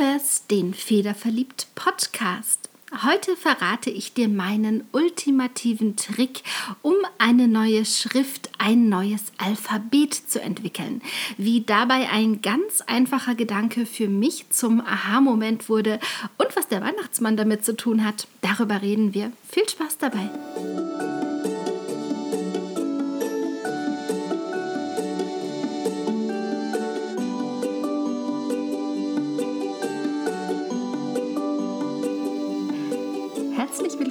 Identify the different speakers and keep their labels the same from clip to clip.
Speaker 1: hörst den Federverliebt Podcast. Heute verrate ich dir meinen ultimativen Trick, um eine neue Schrift, ein neues Alphabet zu entwickeln. Wie dabei ein ganz einfacher Gedanke für mich zum Aha-Moment wurde und was der Weihnachtsmann damit zu tun hat, darüber reden wir. Viel Spaß dabei!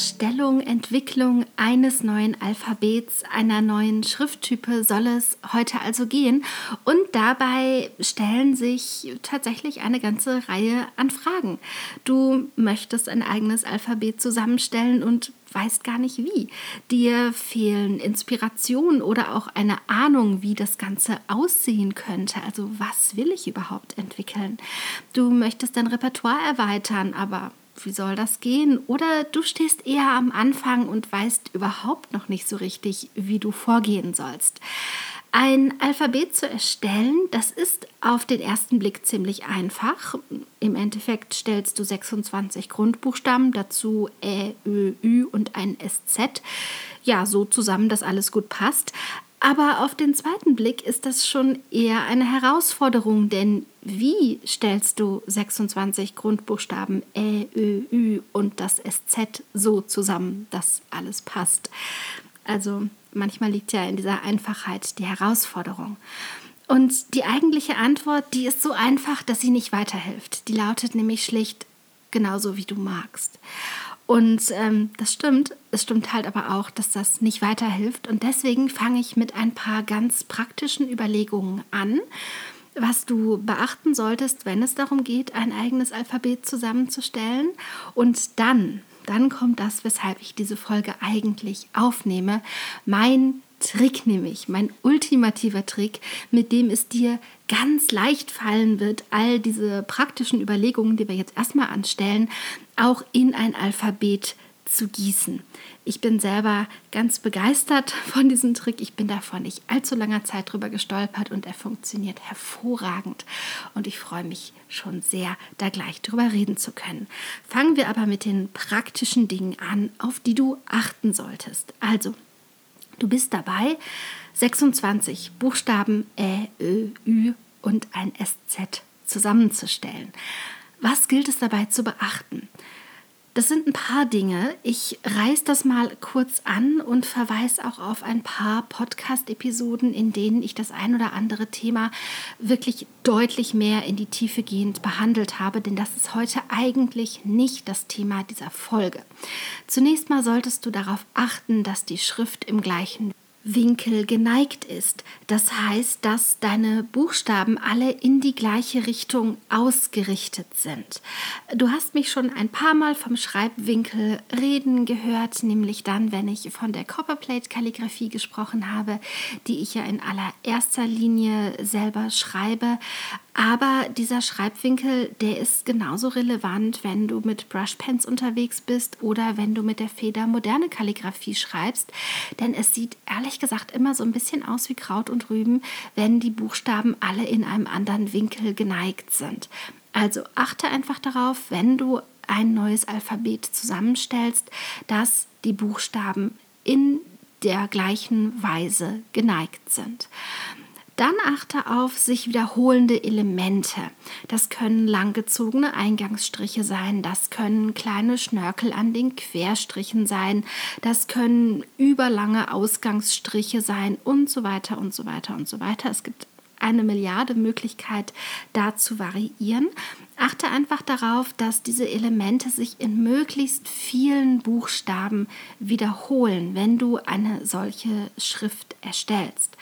Speaker 1: Erstellung, Entwicklung eines neuen Alphabets, einer neuen Schrifttype soll es heute also gehen. Und dabei stellen sich tatsächlich eine ganze Reihe an Fragen. Du möchtest ein eigenes Alphabet zusammenstellen und weißt gar nicht wie. Dir fehlen Inspiration oder auch eine Ahnung, wie das Ganze aussehen könnte. Also was will ich überhaupt entwickeln? Du möchtest dein Repertoire erweitern, aber wie soll das gehen? Oder du stehst eher am Anfang und weißt überhaupt noch nicht so richtig, wie du vorgehen sollst. Ein Alphabet zu erstellen, das ist auf den ersten Blick ziemlich einfach. Im Endeffekt stellst du 26 Grundbuchstaben, dazu Ä, Ö, Ü und ein SZ. Ja, so zusammen, dass alles gut passt. Aber auf den zweiten Blick ist das schon eher eine Herausforderung, denn wie stellst du 26 Grundbuchstaben Ä, Ö, Ü und das SZ so zusammen, dass alles passt? Also manchmal liegt ja in dieser Einfachheit die Herausforderung. Und die eigentliche Antwort, die ist so einfach, dass sie nicht weiterhilft. Die lautet nämlich schlicht genauso, wie du magst. Und ähm, das stimmt. Es stimmt halt aber auch, dass das nicht weiterhilft. Und deswegen fange ich mit ein paar ganz praktischen Überlegungen an, was du beachten solltest, wenn es darum geht, ein eigenes Alphabet zusammenzustellen. Und dann, dann kommt das, weshalb ich diese Folge eigentlich aufnehme. Mein Trick nämlich, mein ultimativer Trick, mit dem es dir ganz leicht fallen wird, all diese praktischen Überlegungen, die wir jetzt erstmal anstellen, auch in ein Alphabet zu gießen. Ich bin selber ganz begeistert von diesem Trick. Ich bin davon nicht allzu langer Zeit drüber gestolpert und er funktioniert hervorragend. Und ich freue mich schon sehr, da gleich drüber reden zu können. Fangen wir aber mit den praktischen Dingen an, auf die du achten solltest. Also, Du bist dabei, 26 Buchstaben Ä, Ö, Ü und ein SZ zusammenzustellen. Was gilt es dabei zu beachten? Das sind ein paar Dinge. Ich reiß das mal kurz an und verweise auch auf ein paar Podcast-Episoden, in denen ich das ein oder andere Thema wirklich deutlich mehr in die Tiefe gehend behandelt habe, denn das ist heute eigentlich nicht das Thema dieser Folge. Zunächst mal solltest du darauf achten, dass die Schrift im gleichen Winkel geneigt ist. Das heißt, dass deine Buchstaben alle in die gleiche Richtung ausgerichtet sind. Du hast mich schon ein paar Mal vom Schreibwinkel reden gehört, nämlich dann, wenn ich von der Copperplate-Kalligraphie gesprochen habe, die ich ja in allererster Linie selber schreibe. Aber dieser Schreibwinkel, der ist genauso relevant, wenn du mit Brushpens unterwegs bist oder wenn du mit der Feder moderne Kalligraphie schreibst. Denn es sieht ehrlich gesagt immer so ein bisschen aus wie Kraut und Rüben, wenn die Buchstaben alle in einem anderen Winkel geneigt sind. Also achte einfach darauf, wenn du ein neues Alphabet zusammenstellst, dass die Buchstaben in der gleichen Weise geneigt sind. Dann achte auf sich wiederholende Elemente. Das können langgezogene Eingangsstriche sein, das können kleine Schnörkel an den Querstrichen sein, das können überlange Ausgangsstriche sein und so weiter und so weiter und so weiter. Es gibt eine Milliarde Möglichkeit, da zu variieren. Achte einfach darauf, dass diese Elemente sich in möglichst vielen Buchstaben wiederholen, wenn du eine solche Schrift erstellst.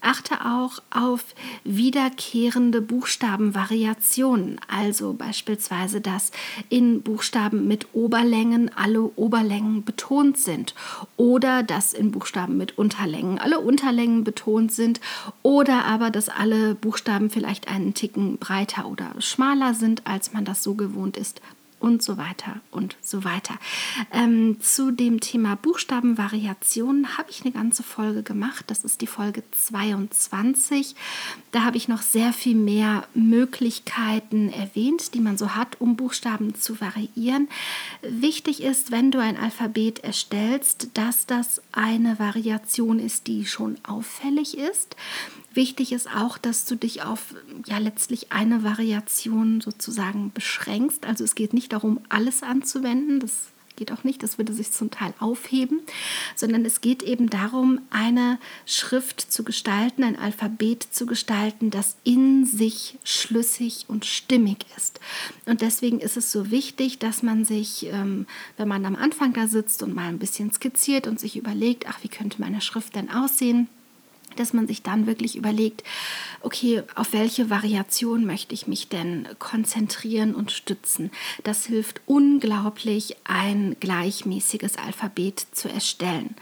Speaker 1: Achte auch auf wiederkehrende Buchstabenvariationen, also beispielsweise, dass in Buchstaben mit Oberlängen alle Oberlängen betont sind oder dass in Buchstaben mit Unterlängen alle Unterlängen betont sind oder aber, dass alle Buchstaben vielleicht einen Ticken breiter oder schmaler sind, als man das so gewohnt ist und so weiter und so weiter. Ähm, zu dem Thema Buchstabenvariationen habe ich eine ganze Folge gemacht. Das ist die Folge 22. Da habe ich noch sehr viel mehr Möglichkeiten erwähnt, die man so hat, um Buchstaben zu variieren. Wichtig ist, wenn du ein Alphabet erstellst, dass das eine Variation ist, die schon auffällig ist. Wichtig ist auch, dass du dich auf ja letztlich eine Variation sozusagen beschränkst. Also es geht nicht darum, alles anzuwenden. Das geht auch nicht, das würde sich zum Teil aufheben, sondern es geht eben darum, eine Schrift zu gestalten, ein Alphabet zu gestalten, das in sich schlüssig und stimmig ist. Und deswegen ist es so wichtig, dass man sich, ähm, wenn man am Anfang da sitzt und mal ein bisschen skizziert und sich überlegt, ach, wie könnte meine Schrift denn aussehen, dass man sich dann wirklich überlegt, okay, auf welche Variation möchte ich mich denn konzentrieren und stützen. Das hilft unglaublich, ein gleichmäßiges Alphabet zu erstellen.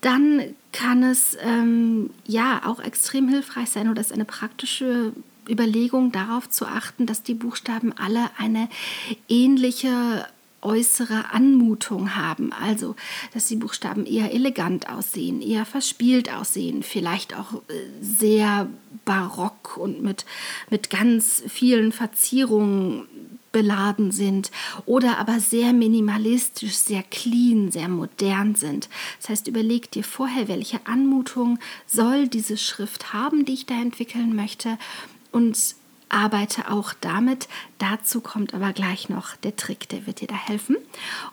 Speaker 1: Dann kann es ähm, ja auch extrem hilfreich sein oder ist eine praktische Überlegung darauf zu achten, dass die Buchstaben alle eine ähnliche äußere Anmutung haben. Also, dass die Buchstaben eher elegant aussehen, eher verspielt aussehen, vielleicht auch äh, sehr barock und mit, mit ganz vielen Verzierungen beladen sind oder aber sehr minimalistisch, sehr clean, sehr modern sind. Das heißt, überleg dir vorher, welche Anmutung soll diese Schrift haben, die ich da entwickeln möchte und arbeite auch damit. Dazu kommt aber gleich noch der Trick, der wird dir da helfen.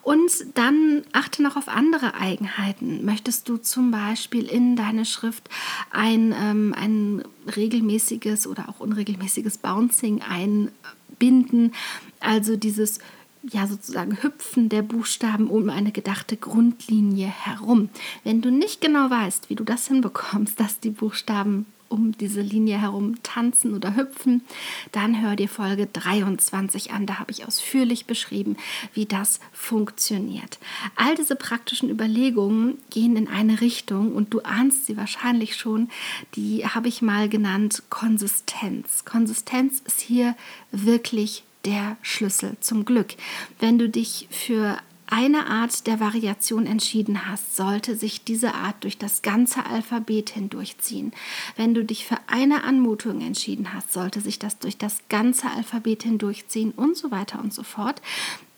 Speaker 1: Und dann achte noch auf andere Eigenheiten. Möchtest du zum Beispiel in deine Schrift ein, ähm, ein regelmäßiges oder auch unregelmäßiges Bouncing einbinden, also dieses ja sozusagen Hüpfen der Buchstaben um eine gedachte Grundlinie herum. Wenn du nicht genau weißt, wie du das hinbekommst, dass die Buchstaben um diese Linie herum tanzen oder hüpfen, dann hör dir Folge 23 an. Da habe ich ausführlich beschrieben, wie das funktioniert. All diese praktischen Überlegungen gehen in eine Richtung und du ahnst sie wahrscheinlich schon. Die habe ich mal genannt Konsistenz. Konsistenz ist hier wirklich der Schlüssel zum Glück. Wenn du dich für eine Art der Variation entschieden hast, sollte sich diese Art durch das ganze Alphabet hindurchziehen. Wenn du dich für eine Anmutung entschieden hast, sollte sich das durch das ganze Alphabet hindurchziehen und so weiter und so fort.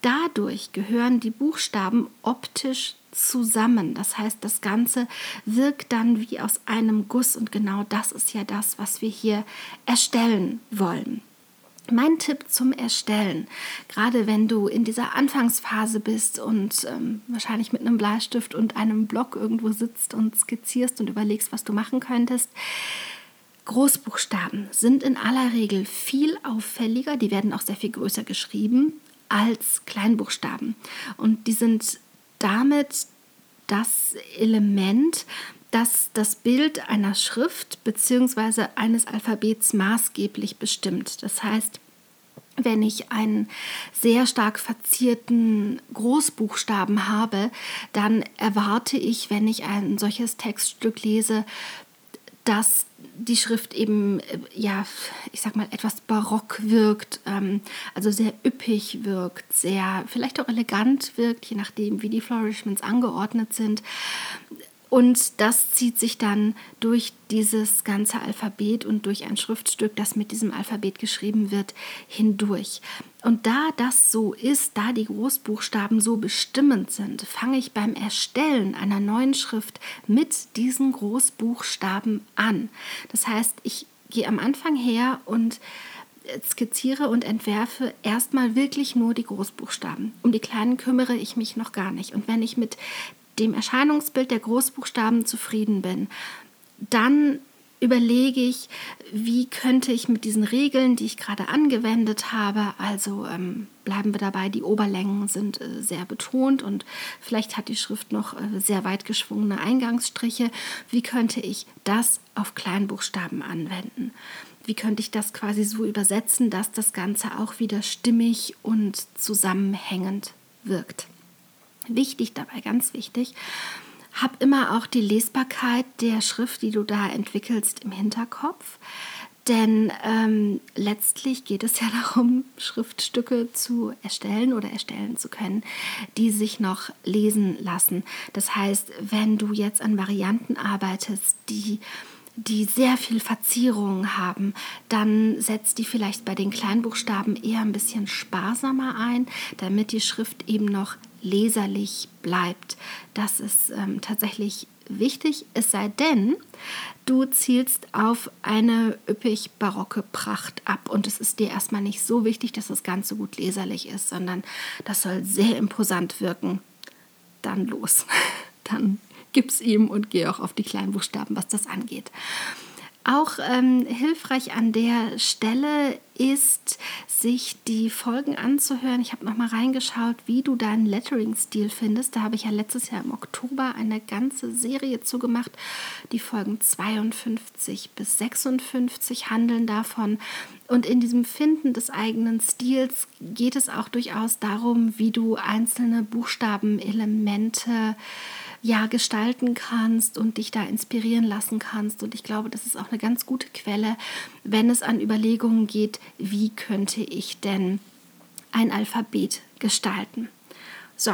Speaker 1: Dadurch gehören die Buchstaben optisch zusammen. Das heißt, das Ganze wirkt dann wie aus einem Guss und genau das ist ja das, was wir hier erstellen wollen. Mein Tipp zum Erstellen, gerade wenn du in dieser Anfangsphase bist und ähm, wahrscheinlich mit einem Bleistift und einem Block irgendwo sitzt und skizzierst und überlegst, was du machen könntest, Großbuchstaben sind in aller Regel viel auffälliger, die werden auch sehr viel größer geschrieben als Kleinbuchstaben. Und die sind damit das Element, das das Bild einer Schrift bzw. eines Alphabets maßgeblich bestimmt. Das heißt, wenn ich einen sehr stark verzierten Großbuchstaben habe, dann erwarte ich, wenn ich ein solches Textstück lese, dass die Schrift eben, äh, ja, ich sag mal, etwas barock wirkt, ähm, also sehr üppig wirkt, sehr vielleicht auch elegant wirkt, je nachdem, wie die Flourishments angeordnet sind. Und das zieht sich dann durch dieses ganze Alphabet und durch ein Schriftstück, das mit diesem Alphabet geschrieben wird, hindurch. Und da das so ist, da die Großbuchstaben so bestimmend sind, fange ich beim Erstellen einer neuen Schrift mit diesen Großbuchstaben an. Das heißt, ich gehe am Anfang her und skizziere und entwerfe erstmal wirklich nur die Großbuchstaben. Um die kleinen kümmere ich mich noch gar nicht. Und wenn ich mit dem Erscheinungsbild der Großbuchstaben zufrieden bin, dann überlege ich, wie könnte ich mit diesen Regeln, die ich gerade angewendet habe, also ähm, bleiben wir dabei, die Oberlängen sind äh, sehr betont und vielleicht hat die Schrift noch äh, sehr weit geschwungene Eingangsstriche, wie könnte ich das auf Kleinbuchstaben anwenden? Wie könnte ich das quasi so übersetzen, dass das Ganze auch wieder stimmig und zusammenhängend wirkt? Wichtig dabei, ganz wichtig, hab immer auch die Lesbarkeit der Schrift, die du da entwickelst, im Hinterkopf. Denn ähm, letztlich geht es ja darum, Schriftstücke zu erstellen oder erstellen zu können, die sich noch lesen lassen. Das heißt, wenn du jetzt an Varianten arbeitest, die die sehr viel Verzierungen haben, dann setzt die vielleicht bei den Kleinbuchstaben eher ein bisschen sparsamer ein, damit die Schrift eben noch leserlich bleibt. Das ist ähm, tatsächlich wichtig, es sei denn, du zielst auf eine üppig barocke Pracht ab und es ist dir erstmal nicht so wichtig, dass das Ganze gut leserlich ist, sondern das soll sehr imposant wirken. Dann los. Dann gib's ihm und geh auch auf die kleinen Buchstaben, was das angeht. Auch ähm, hilfreich an der Stelle ist, sich die Folgen anzuhören. Ich habe noch mal reingeschaut, wie du deinen Lettering-Stil findest. Da habe ich ja letztes Jahr im Oktober eine ganze Serie zugemacht. Die Folgen 52 bis 56 handeln davon. Und in diesem Finden des eigenen Stils geht es auch durchaus darum, wie du einzelne Buchstabenelemente ja gestalten kannst und dich da inspirieren lassen kannst. Und ich glaube, das ist auch eine ganz gute Quelle, wenn es an Überlegungen geht, wie könnte ich denn ein Alphabet gestalten. So,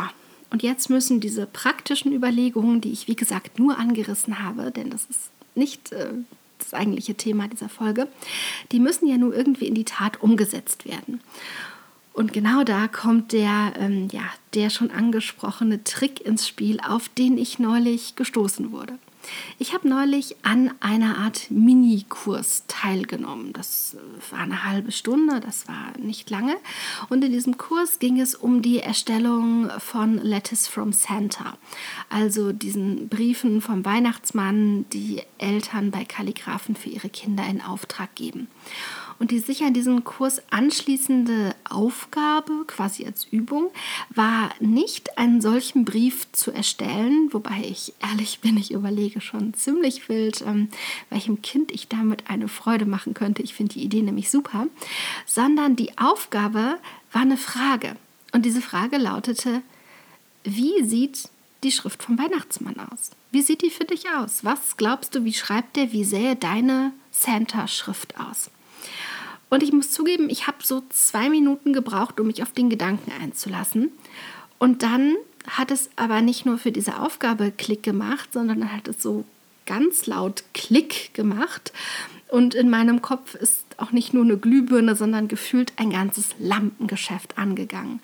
Speaker 1: und jetzt müssen diese praktischen Überlegungen, die ich wie gesagt nur angerissen habe, denn das ist nicht äh, das eigentliche Thema dieser Folge, die müssen ja nur irgendwie in die Tat umgesetzt werden. Und genau da kommt der, ähm, ja, der schon angesprochene Trick ins Spiel, auf den ich neulich gestoßen wurde. Ich habe neulich an einer Art Minikurs teilgenommen. Das äh, war eine halbe Stunde, das war nicht lange. Und in diesem Kurs ging es um die Erstellung von Letters from Santa, also diesen Briefen vom Weihnachtsmann, die Eltern bei Kalligraphen für ihre Kinder in Auftrag geben. Und die sich an diesen Kurs anschließende Aufgabe, quasi als Übung, war nicht einen solchen Brief zu erstellen, wobei ich ehrlich bin, ich überlege schon ziemlich wild, ähm, welchem Kind ich damit eine Freude machen könnte. Ich finde die Idee nämlich super, sondern die Aufgabe war eine Frage. Und diese Frage lautete, wie sieht die Schrift vom Weihnachtsmann aus? Wie sieht die für dich aus? Was glaubst du, wie schreibt der, wie sähe deine Santa-Schrift aus? Und ich muss zugeben, ich habe so zwei Minuten gebraucht, um mich auf den Gedanken einzulassen. Und dann hat es aber nicht nur für diese Aufgabe Klick gemacht, sondern hat es so ganz laut Klick gemacht. Und in meinem Kopf ist auch nicht nur eine Glühbirne, sondern gefühlt ein ganzes Lampengeschäft angegangen.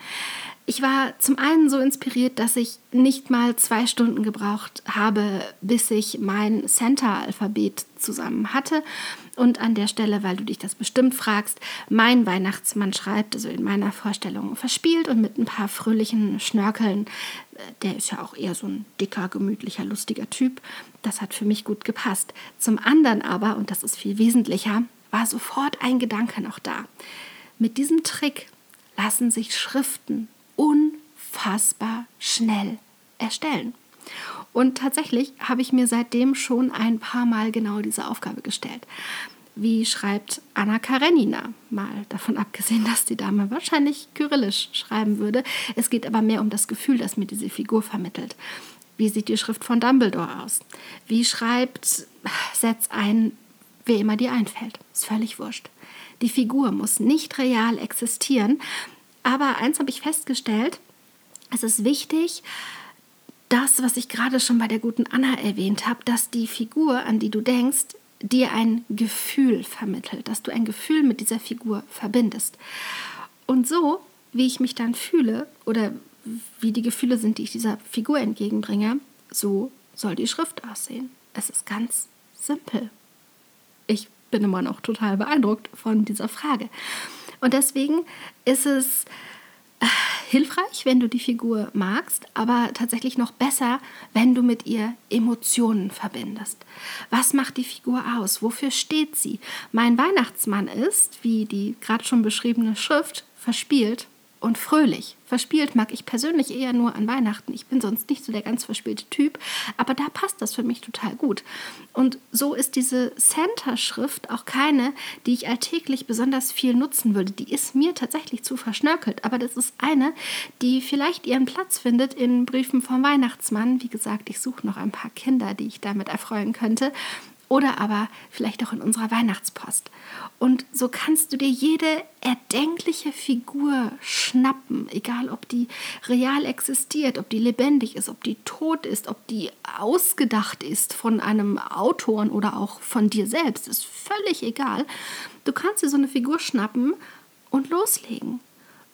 Speaker 1: Ich war zum einen so inspiriert, dass ich nicht mal zwei Stunden gebraucht habe, bis ich mein Center-Alphabet zusammen hatte. Und an der Stelle, weil du dich das bestimmt fragst, mein Weihnachtsmann schreibt, also in meiner Vorstellung verspielt und mit ein paar fröhlichen Schnörkeln. Der ist ja auch eher so ein dicker, gemütlicher, lustiger Typ. Das hat für mich gut gepasst. Zum anderen aber, und das ist viel wesentlicher, war sofort ein Gedanke noch da. Mit diesem Trick lassen sich Schriften unfassbar schnell erstellen. Und tatsächlich habe ich mir seitdem schon ein paar Mal genau diese Aufgabe gestellt. Wie schreibt Anna Karenina? Mal davon abgesehen, dass die Dame wahrscheinlich kyrillisch schreiben würde. Es geht aber mehr um das Gefühl, das mir diese Figur vermittelt. Wie sieht die Schrift von Dumbledore aus? Wie schreibt, setz ein, wer immer dir einfällt. Ist völlig wurscht. Die Figur muss nicht real existieren, aber eins habe ich festgestellt, es ist wichtig, das, was ich gerade schon bei der guten Anna erwähnt habe, dass die Figur, an die du denkst, dir ein Gefühl vermittelt, dass du ein Gefühl mit dieser Figur verbindest. Und so, wie ich mich dann fühle oder wie die Gefühle sind, die ich dieser Figur entgegenbringe, so soll die Schrift aussehen. Es ist ganz simpel. Ich bin immer noch total beeindruckt von dieser Frage. Und deswegen ist es äh, hilfreich, wenn du die Figur magst, aber tatsächlich noch besser, wenn du mit ihr Emotionen verbindest. Was macht die Figur aus? Wofür steht sie? Mein Weihnachtsmann ist, wie die gerade schon beschriebene Schrift, verspielt und fröhlich. Verspielt mag ich persönlich eher nur an Weihnachten. Ich bin sonst nicht so der ganz verspielte Typ, aber da passt das für mich total gut. Und so ist diese Santa-Schrift auch keine, die ich alltäglich besonders viel nutzen würde. Die ist mir tatsächlich zu verschnörkelt, aber das ist eine, die vielleicht ihren Platz findet in Briefen vom Weihnachtsmann. Wie gesagt, ich suche noch ein paar Kinder, die ich damit erfreuen könnte oder aber vielleicht auch in unserer Weihnachtspost. Und so kannst du dir jede erdenkliche Figur schnappen, egal ob die real existiert, ob die lebendig ist, ob die tot ist, ob die ausgedacht ist von einem Autoren oder auch von dir selbst, ist völlig egal. Du kannst dir so eine Figur schnappen und loslegen.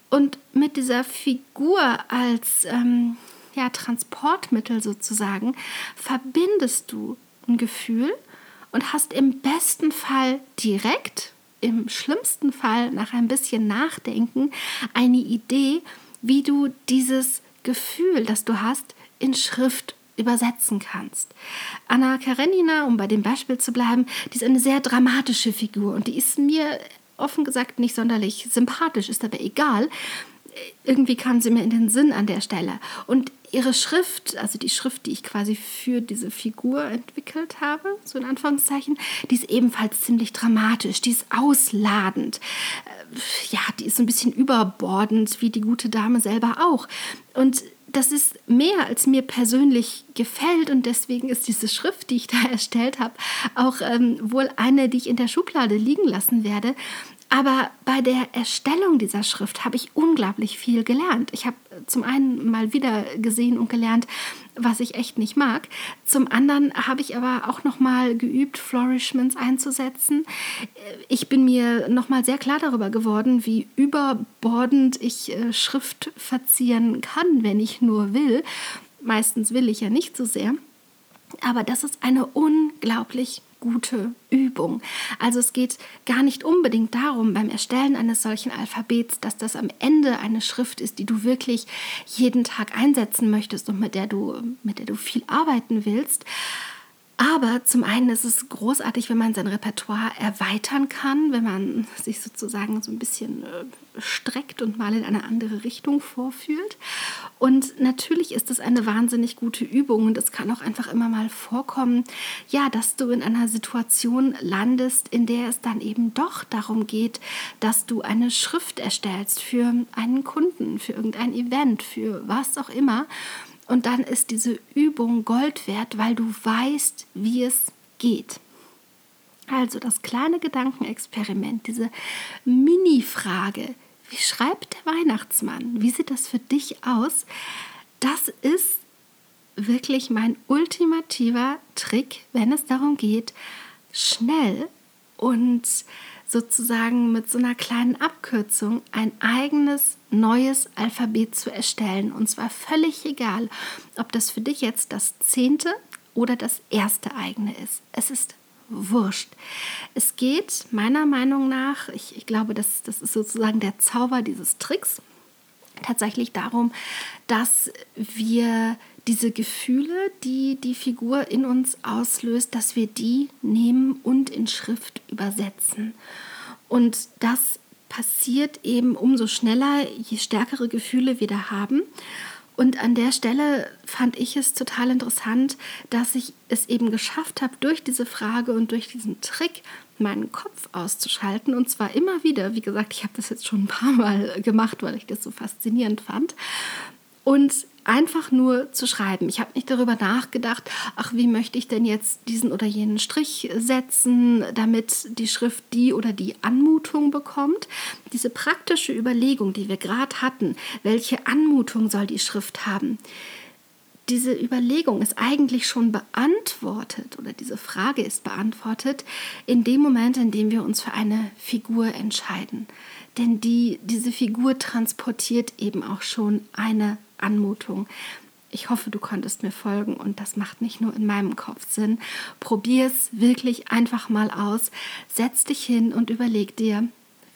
Speaker 1: Und mit dieser Figur als ähm, ja, Transportmittel sozusagen verbindest du ein Gefühl und hast im besten Fall direkt, im schlimmsten Fall nach ein bisschen Nachdenken eine Idee, wie du dieses Gefühl, das du hast, in Schrift übersetzen kannst. Anna Karenina, um bei dem Beispiel zu bleiben, die ist eine sehr dramatische Figur und die ist mir offen gesagt nicht sonderlich sympathisch, ist aber egal. Irgendwie kam sie mir in den Sinn an der Stelle. Und ihre Schrift, also die Schrift, die ich quasi für diese Figur entwickelt habe, so in Anführungszeichen, die ist ebenfalls ziemlich dramatisch, die ist ausladend. Äh, ja, die ist ein bisschen überbordend, wie die gute Dame selber auch. Und das ist mehr, als mir persönlich gefällt und deswegen ist diese Schrift, die ich da erstellt habe, auch ähm, wohl eine, die ich in der Schublade liegen lassen werde, aber bei der Erstellung dieser Schrift habe ich unglaublich viel gelernt. Ich habe zum einen mal wieder gesehen und gelernt, was ich echt nicht mag. Zum anderen habe ich aber auch noch mal geübt, Flourishments einzusetzen. Ich bin mir noch mal sehr klar darüber geworden, wie überbordend ich äh, Schrift verzieren kann, wenn ich nur will. Meistens will ich ja nicht so sehr. Aber das ist eine unglaublich gute Übung. Also es geht gar nicht unbedingt darum beim Erstellen eines solchen Alphabets, dass das am Ende eine Schrift ist, die du wirklich jeden Tag einsetzen möchtest und mit der du mit der du viel arbeiten willst, aber zum einen ist es großartig, wenn man sein Repertoire erweitern kann, wenn man sich sozusagen so ein bisschen äh, streckt und mal in eine andere Richtung vorfühlt. Und natürlich ist es eine wahnsinnig gute Übung und es kann auch einfach immer mal vorkommen, ja, dass du in einer Situation landest, in der es dann eben doch darum geht, dass du eine Schrift erstellst für einen Kunden, für irgendein Event, für was auch immer. Und dann ist diese Übung Gold wert, weil du weißt, wie es geht. Also das kleine Gedankenexperiment, diese Mini-Frage, wie schreibt der Weihnachtsmann? Wie sieht das für dich aus? Das ist wirklich mein ultimativer Trick, wenn es darum geht, schnell und sozusagen mit so einer kleinen Abkürzung ein eigenes neues Alphabet zu erstellen. Und zwar völlig egal, ob das für dich jetzt das zehnte oder das erste eigene ist. Es ist wurscht. Es geht meiner Meinung nach, ich, ich glaube, das, das ist sozusagen der Zauber dieses Tricks, tatsächlich darum, dass wir diese Gefühle, die die Figur in uns auslöst, dass wir die nehmen und in Schrift übersetzen. Und das passiert eben umso schneller, je stärkere Gefühle wir da haben. Und an der Stelle fand ich es total interessant, dass ich es eben geschafft habe, durch diese Frage und durch diesen Trick meinen Kopf auszuschalten. Und zwar immer wieder, wie gesagt, ich habe das jetzt schon ein paar Mal gemacht, weil ich das so faszinierend fand. Und einfach nur zu schreiben. Ich habe nicht darüber nachgedacht, ach, wie möchte ich denn jetzt diesen oder jenen Strich setzen, damit die Schrift die oder die Anmutung bekommt. Diese praktische Überlegung, die wir gerade hatten, welche Anmutung soll die Schrift haben, diese Überlegung ist eigentlich schon beantwortet oder diese Frage ist beantwortet in dem Moment, in dem wir uns für eine Figur entscheiden. Denn die, diese Figur transportiert eben auch schon eine Anmutung. Ich hoffe, du konntest mir folgen und das macht nicht nur in meinem Kopf Sinn. Probier es wirklich einfach mal aus. Setz dich hin und überleg dir,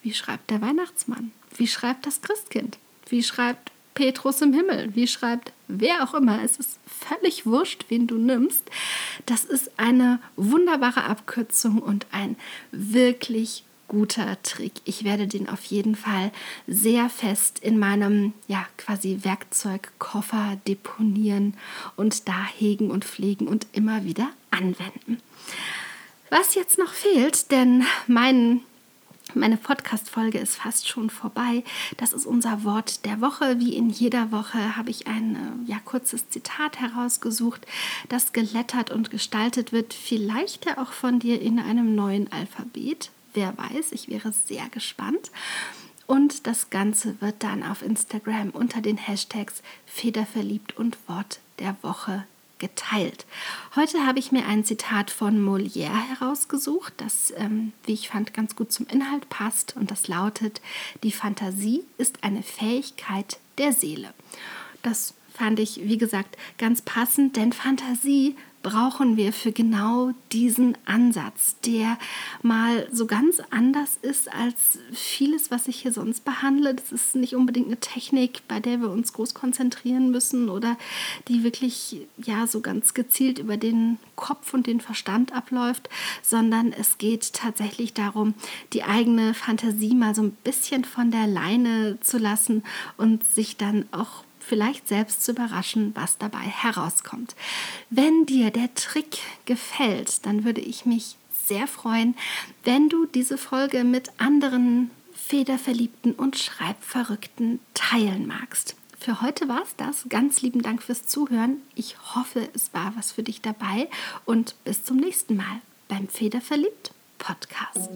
Speaker 1: wie schreibt der Weihnachtsmann? Wie schreibt das Christkind? Wie schreibt Petrus im Himmel? Wie schreibt wer auch immer? Es ist völlig wurscht, wen du nimmst. Das ist eine wunderbare Abkürzung und ein wirklich guter Trick. Ich werde den auf jeden Fall sehr fest in meinem ja quasi Werkzeugkoffer deponieren und da hegen und pflegen und immer wieder anwenden. Was jetzt noch fehlt, denn mein meine Podcast-Folge ist fast schon vorbei. Das ist unser Wort der Woche. Wie in jeder Woche habe ich ein äh, ja, kurzes Zitat herausgesucht, das gelettert und gestaltet wird. Vielleicht ja auch von dir in einem neuen Alphabet. Wer weiß, ich wäre sehr gespannt. Und das Ganze wird dann auf Instagram unter den Hashtags Federverliebt und Wort der Woche geteilt. Heute habe ich mir ein Zitat von Molière herausgesucht, das, ähm, wie ich fand, ganz gut zum Inhalt passt. Und das lautet, die Fantasie ist eine Fähigkeit der Seele. Das fand ich, wie gesagt, ganz passend, denn Fantasie brauchen wir für genau diesen Ansatz, der mal so ganz anders ist als vieles, was ich hier sonst behandle. Das ist nicht unbedingt eine Technik, bei der wir uns groß konzentrieren müssen oder die wirklich ja so ganz gezielt über den Kopf und den Verstand abläuft, sondern es geht tatsächlich darum, die eigene Fantasie mal so ein bisschen von der Leine zu lassen und sich dann auch vielleicht selbst zu überraschen, was dabei herauskommt. Wenn dir der Trick gefällt, dann würde ich mich sehr freuen, wenn du diese Folge mit anderen Federverliebten und Schreibverrückten teilen magst. Für heute war es das. Ganz lieben Dank fürs Zuhören. Ich hoffe, es war was für dich dabei und bis zum nächsten Mal beim Federverliebt Podcast.